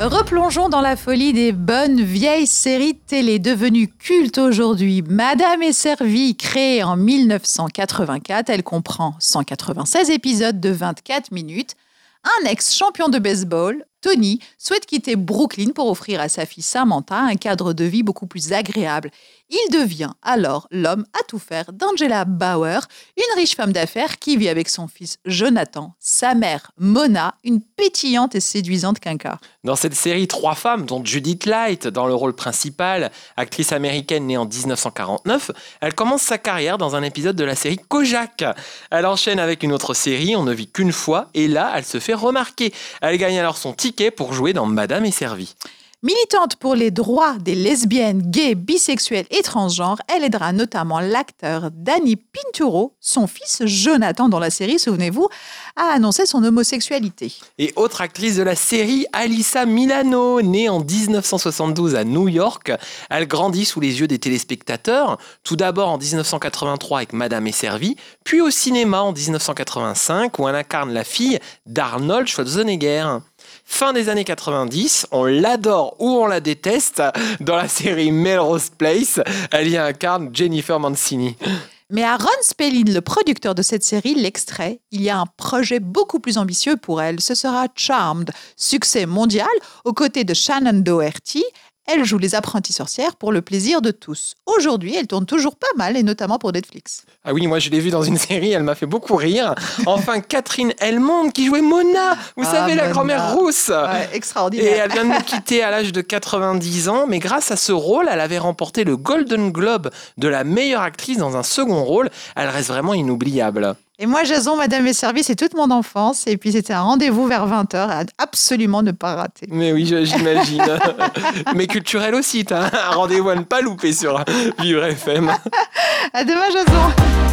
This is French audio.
Replongeons dans la folie des bonnes vieilles séries télé devenues cultes aujourd'hui. Madame est servie, créée en 1984, elle comprend 196 épisodes de 24 minutes. Un ex-champion de baseball, Tony, souhaite quitter Brooklyn pour offrir à sa fille Samantha un cadre de vie beaucoup plus agréable. Il devient alors l'homme à tout faire d'Angela Bauer, une riche femme d'affaires qui vit avec son fils Jonathan, sa mère Mona, une pétillante et séduisante quinca. Dans cette série, trois femmes, dont Judith Light dans le rôle principal, actrice américaine née en 1949, elle commence sa carrière dans un épisode de la série Kojak. Elle enchaîne avec une autre série, On ne vit qu'une fois, et là, elle se fait remarquer. Elle gagne alors son ticket pour jouer dans Madame est servie. Militante pour les droits des lesbiennes, gays, bisexuels et transgenres, elle aidera notamment l'acteur Danny Pinturo, son fils Jonathan dans la série, souvenez-vous, à annoncer son homosexualité. Et autre actrice de la série, Alissa Milano, née en 1972 à New York. Elle grandit sous les yeux des téléspectateurs, tout d'abord en 1983 avec Madame est servie, puis au cinéma en 1985 où elle incarne la fille d'Arnold Schwarzenegger. Fin des années 90, on l'adore ou on la déteste. Dans la série Melrose Place, elle y incarne Jennifer Mancini. Mais à Ron Spelling, le producteur de cette série, l'extrait, il y a un projet beaucoup plus ambitieux pour elle. Ce sera Charmed, succès mondial, aux côtés de Shannon Doherty. Elle joue les apprenties sorcières pour le plaisir de tous. Aujourd'hui, elle tourne toujours pas mal, et notamment pour Netflix. Ah oui, moi je l'ai vue dans une série, elle m'a fait beaucoup rire. Enfin, Catherine Elmond qui jouait Mona, vous Ah, savez, la grand-mère rousse. Ouais, Et extraordinaire. elle vient de nous quitter à l'âge de 90 ans, mais grâce à ce rôle, elle avait remporté le Golden Globe de la meilleure actrice dans un second rôle. Elle reste vraiment inoubliable. Et moi, Jason, Madame et Servie, c'est toute mon enfance. Et puis, c'était un rendez-vous vers 20h à absolument ne pas rater. Mais oui, j'imagine. mais culturel aussi, t'as un rendez-vous à ne pas louper sur Vivre FM. À demain, Jason.